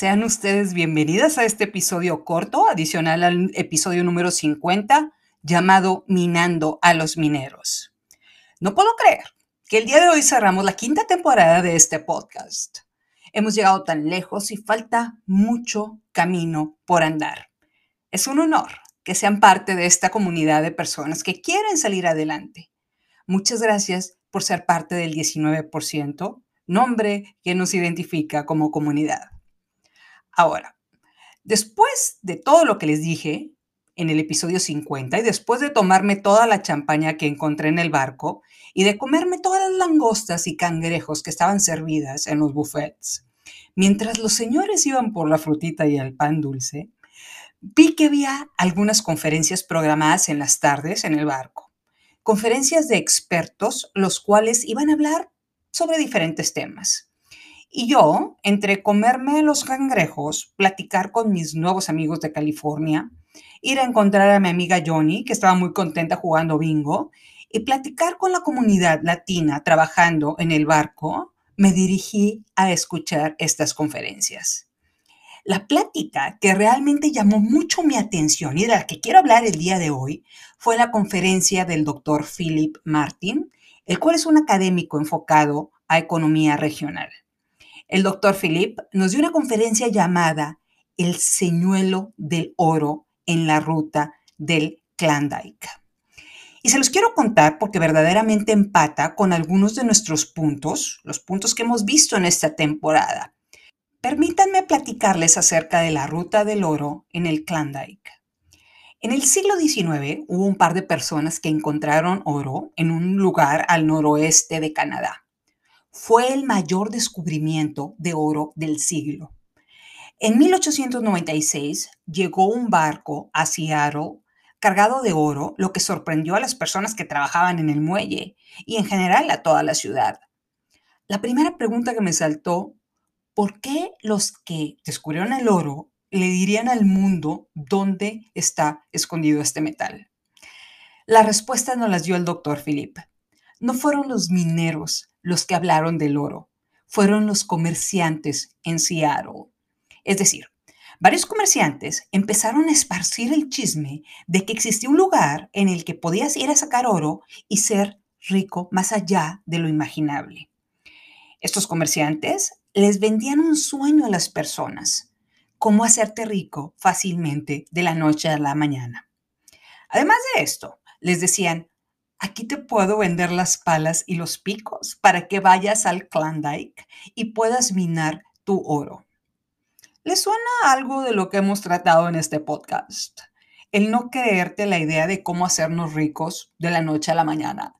Sean ustedes bienvenidas a este episodio corto, adicional al episodio número 50, llamado Minando a los Mineros. No puedo creer que el día de hoy cerramos la quinta temporada de este podcast. Hemos llegado tan lejos y falta mucho camino por andar. Es un honor que sean parte de esta comunidad de personas que quieren salir adelante. Muchas gracias por ser parte del 19%, nombre que nos identifica como comunidad. Ahora, después de todo lo que les dije en el episodio 50 y después de tomarme toda la champaña que encontré en el barco y de comerme todas las langostas y cangrejos que estaban servidas en los buffets, mientras los señores iban por la frutita y el pan dulce, vi que había algunas conferencias programadas en las tardes en el barco. Conferencias de expertos, los cuales iban a hablar sobre diferentes temas. Y yo, entre comerme los cangrejos, platicar con mis nuevos amigos de California, ir a encontrar a mi amiga Johnny, que estaba muy contenta jugando bingo, y platicar con la comunidad latina trabajando en el barco, me dirigí a escuchar estas conferencias. La plática que realmente llamó mucho mi atención y de la que quiero hablar el día de hoy fue la conferencia del doctor Philip Martin, el cual es un académico enfocado a economía regional. El doctor Philip nos dio una conferencia llamada El señuelo del oro en la ruta del Klondike. Y se los quiero contar porque verdaderamente empata con algunos de nuestros puntos, los puntos que hemos visto en esta temporada. Permítanme platicarles acerca de la ruta del oro en el Klondike. En el siglo XIX hubo un par de personas que encontraron oro en un lugar al noroeste de Canadá. Fue el mayor descubrimiento de oro del siglo. En 1896 llegó un barco a Seattle cargado de oro, lo que sorprendió a las personas que trabajaban en el muelle y en general a toda la ciudad. La primera pregunta que me saltó, ¿por qué los que descubrieron el oro le dirían al mundo dónde está escondido este metal? La respuesta nos las dio el doctor Philip. No fueron los mineros los que hablaron del oro, fueron los comerciantes en Seattle. Es decir, Varios comerciantes empezaron a esparcir el chisme de que existía un lugar en el que podías ir a sacar oro y ser rico más allá de lo imaginable. Estos comerciantes les vendían un sueño a las personas, cómo hacerte rico fácilmente de la noche a la mañana. Además de esto, les decían, aquí te puedo vender las palas y los picos para que vayas al Klondike y puedas minar tu oro. ¿Les suena algo de lo que hemos tratado en este podcast? El no creerte la idea de cómo hacernos ricos de la noche a la mañana.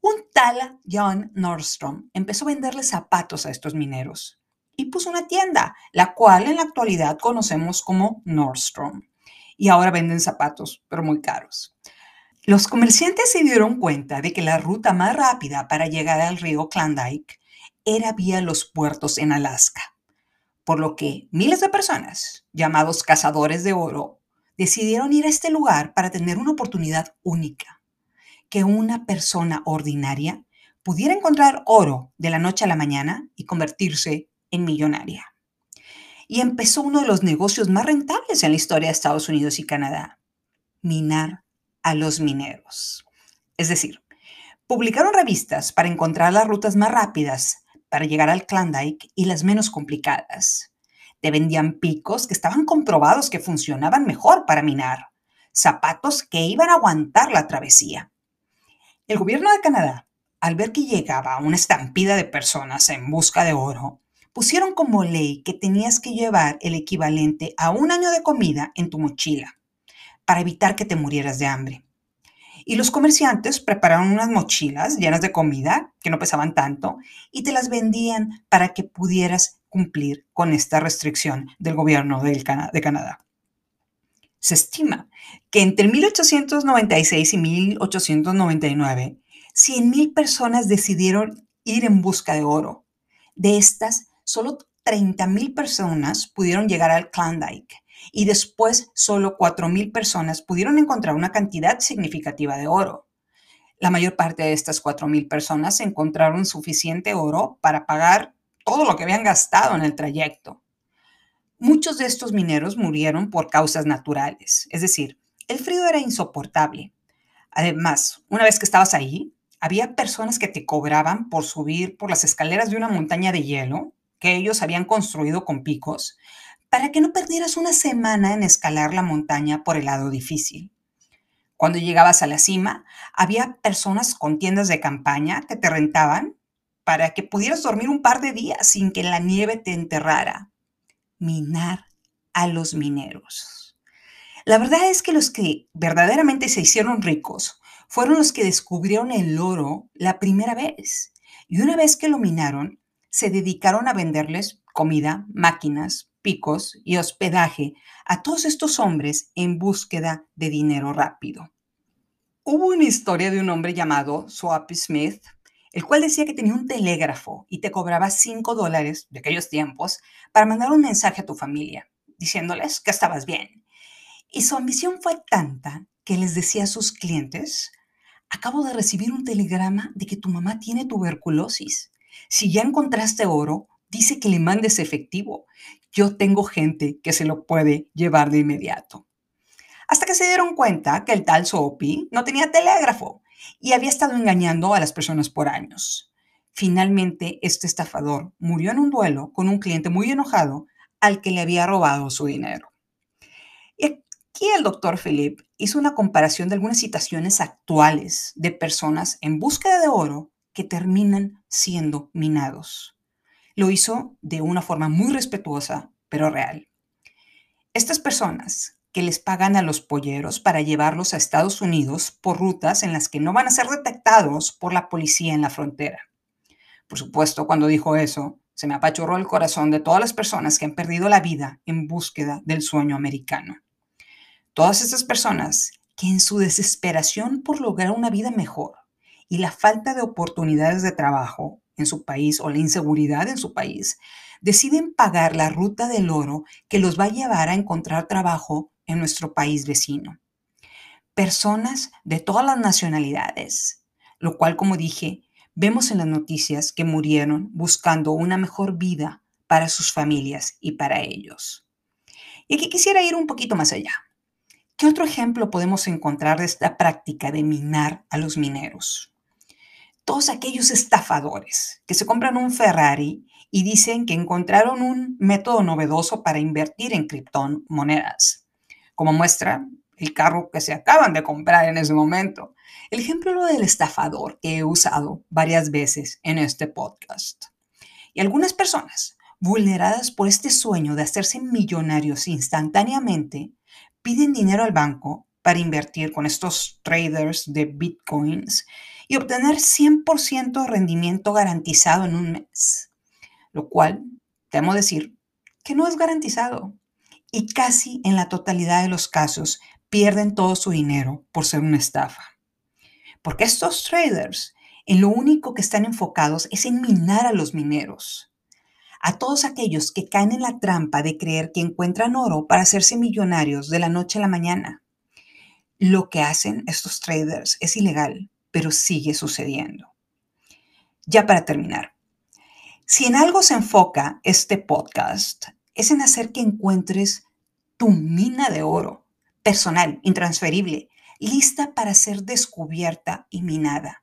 Un tal John Nordstrom empezó a venderle zapatos a estos mineros y puso una tienda, la cual en la actualidad conocemos como Nordstrom. Y ahora venden zapatos, pero muy caros. Los comerciantes se dieron cuenta de que la ruta más rápida para llegar al río Klondike era vía los puertos en Alaska por lo que miles de personas, llamados cazadores de oro, decidieron ir a este lugar para tener una oportunidad única, que una persona ordinaria pudiera encontrar oro de la noche a la mañana y convertirse en millonaria. Y empezó uno de los negocios más rentables en la historia de Estados Unidos y Canadá, minar a los mineros. Es decir, publicaron revistas para encontrar las rutas más rápidas para llegar al Klondike y las menos complicadas. Te vendían picos que estaban comprobados que funcionaban mejor para minar, zapatos que iban a aguantar la travesía. El gobierno de Canadá, al ver que llegaba una estampida de personas en busca de oro, pusieron como ley que tenías que llevar el equivalente a un año de comida en tu mochila para evitar que te murieras de hambre. Y los comerciantes prepararon unas mochilas llenas de comida que no pesaban tanto y te las vendían para que pudieras cumplir con esta restricción del gobierno de Canadá. Se estima que entre 1896 y 1899, 100.000 personas decidieron ir en busca de oro. De estas, solo 30.000 personas pudieron llegar al Klondike y después solo 4.000 personas pudieron encontrar una cantidad significativa de oro. La mayor parte de estas 4.000 personas encontraron suficiente oro para pagar todo lo que habían gastado en el trayecto. Muchos de estos mineros murieron por causas naturales, es decir, el frío era insoportable. Además, una vez que estabas ahí, había personas que te cobraban por subir por las escaleras de una montaña de hielo que ellos habían construido con picos para que no perdieras una semana en escalar la montaña por el lado difícil. Cuando llegabas a la cima, había personas con tiendas de campaña que te rentaban para que pudieras dormir un par de días sin que la nieve te enterrara minar a los mineros. La verdad es que los que verdaderamente se hicieron ricos fueron los que descubrieron el oro la primera vez. Y una vez que lo minaron, se dedicaron a venderles comida, máquinas, picos y hospedaje a todos estos hombres en búsqueda de dinero rápido. Hubo una historia de un hombre llamado Swap Smith el cual decía que tenía un telégrafo y te cobraba 5 dólares de aquellos tiempos para mandar un mensaje a tu familia, diciéndoles que estabas bien. Y su ambición fue tanta que les decía a sus clientes, acabo de recibir un telegrama de que tu mamá tiene tuberculosis. Si ya encontraste oro, dice que le mandes efectivo. Yo tengo gente que se lo puede llevar de inmediato. Hasta que se dieron cuenta que el tal Sopi no tenía telégrafo y había estado engañando a las personas por años. Finalmente, este estafador murió en un duelo con un cliente muy enojado al que le había robado su dinero. Y aquí el doctor Philip hizo una comparación de algunas situaciones actuales de personas en búsqueda de oro que terminan siendo minados. Lo hizo de una forma muy respetuosa, pero real. Estas personas que les pagan a los polleros para llevarlos a Estados Unidos por rutas en las que no van a ser detectados por la policía en la frontera. Por supuesto, cuando dijo eso, se me apachurró el corazón de todas las personas que han perdido la vida en búsqueda del sueño americano. Todas esas personas que en su desesperación por lograr una vida mejor y la falta de oportunidades de trabajo en su país o la inseguridad en su país, deciden pagar la ruta del oro que los va a llevar a encontrar trabajo en nuestro país vecino. Personas de todas las nacionalidades, lo cual, como dije, vemos en las noticias que murieron buscando una mejor vida para sus familias y para ellos. Y aquí quisiera ir un poquito más allá. ¿Qué otro ejemplo podemos encontrar de esta práctica de minar a los mineros? Todos aquellos estafadores que se compran un Ferrari y dicen que encontraron un método novedoso para invertir en criptomonedas como muestra el carro que se acaban de comprar en ese momento. El ejemplo del estafador que he usado varias veces en este podcast. Y algunas personas, vulneradas por este sueño de hacerse millonarios instantáneamente, piden dinero al banco para invertir con estos traders de bitcoins y obtener 100% rendimiento garantizado en un mes, lo cual, temo decir, que no es garantizado y casi en la totalidad de los casos pierden todo su dinero por ser una estafa. Porque estos traders en lo único que están enfocados es en minar a los mineros. A todos aquellos que caen en la trampa de creer que encuentran oro para hacerse millonarios de la noche a la mañana. Lo que hacen estos traders es ilegal, pero sigue sucediendo. Ya para terminar, si en algo se enfoca este podcast es en hacer que encuentres tu mina de oro, personal, intransferible, lista para ser descubierta y minada.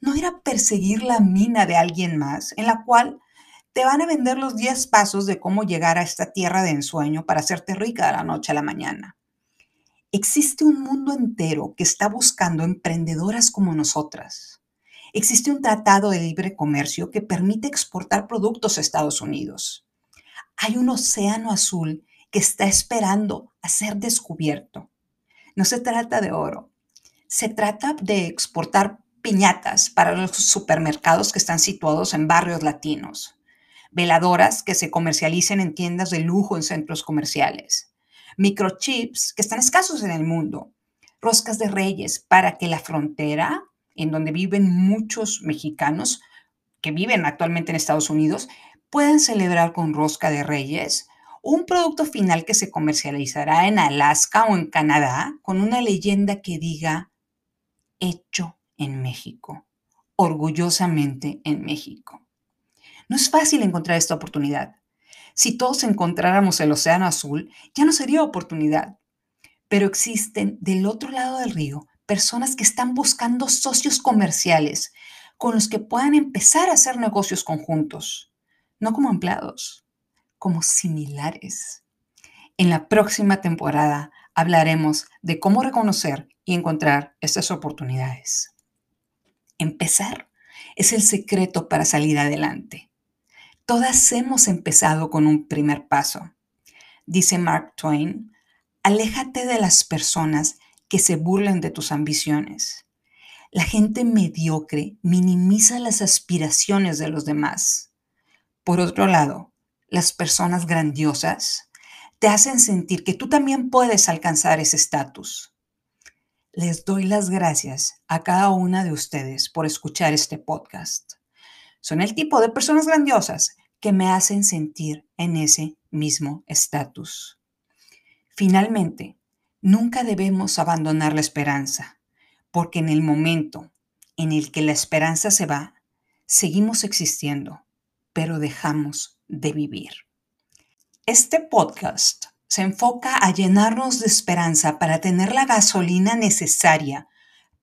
No ir a perseguir la mina de alguien más, en la cual te van a vender los 10 pasos de cómo llegar a esta tierra de ensueño para hacerte rica de la noche a la mañana. Existe un mundo entero que está buscando emprendedoras como nosotras. Existe un tratado de libre comercio que permite exportar productos a Estados Unidos hay un océano azul que está esperando a ser descubierto. No se trata de oro, se trata de exportar piñatas para los supermercados que están situados en barrios latinos, veladoras que se comercialicen en tiendas de lujo en centros comerciales, microchips que están escasos en el mundo, roscas de reyes para que la frontera, en donde viven muchos mexicanos que viven actualmente en Estados Unidos, pueden celebrar con rosca de reyes un producto final que se comercializará en Alaska o en Canadá con una leyenda que diga hecho en México, orgullosamente en México. No es fácil encontrar esta oportunidad. Si todos encontráramos el océano azul, ya no sería oportunidad. Pero existen del otro lado del río personas que están buscando socios comerciales con los que puedan empezar a hacer negocios conjuntos, no como empleados, como similares. En la próxima temporada hablaremos de cómo reconocer y encontrar estas oportunidades. Empezar es el secreto para salir adelante. Todas hemos empezado con un primer paso. Dice Mark Twain, aléjate de las personas que se burlen de tus ambiciones. La gente mediocre minimiza las aspiraciones de los demás. Por otro lado, las personas grandiosas te hacen sentir que tú también puedes alcanzar ese estatus. Les doy las gracias a cada una de ustedes por escuchar este podcast. Son el tipo de personas grandiosas que me hacen sentir en ese mismo estatus. Finalmente, nunca debemos abandonar la esperanza, porque en el momento en el que la esperanza se va, seguimos existiendo, pero dejamos de vivir. Este podcast se enfoca a llenarnos de esperanza para tener la gasolina necesaria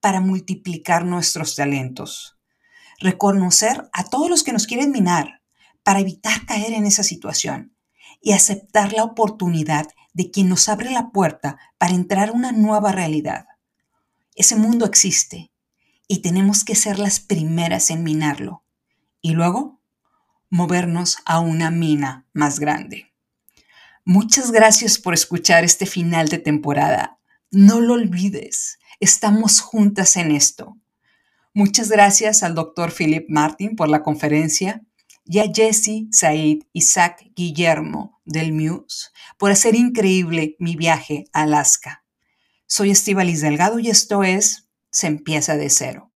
para multiplicar nuestros talentos. Reconocer a todos los que nos quieren minar para evitar caer en esa situación y aceptar la oportunidad de quien nos abre la puerta para entrar a una nueva realidad. Ese mundo existe y tenemos que ser las primeras en minarlo y luego movernos a una mina más grande. Muchas gracias por escuchar este final de temporada. No lo olvides, estamos juntas en esto. Muchas gracias al doctor Philip Martin por la conferencia y a Jesse, Said, Isaac, Guillermo del Muse por hacer increíble mi viaje a Alaska. Soy Estivalis Delgado y esto es Se empieza de cero.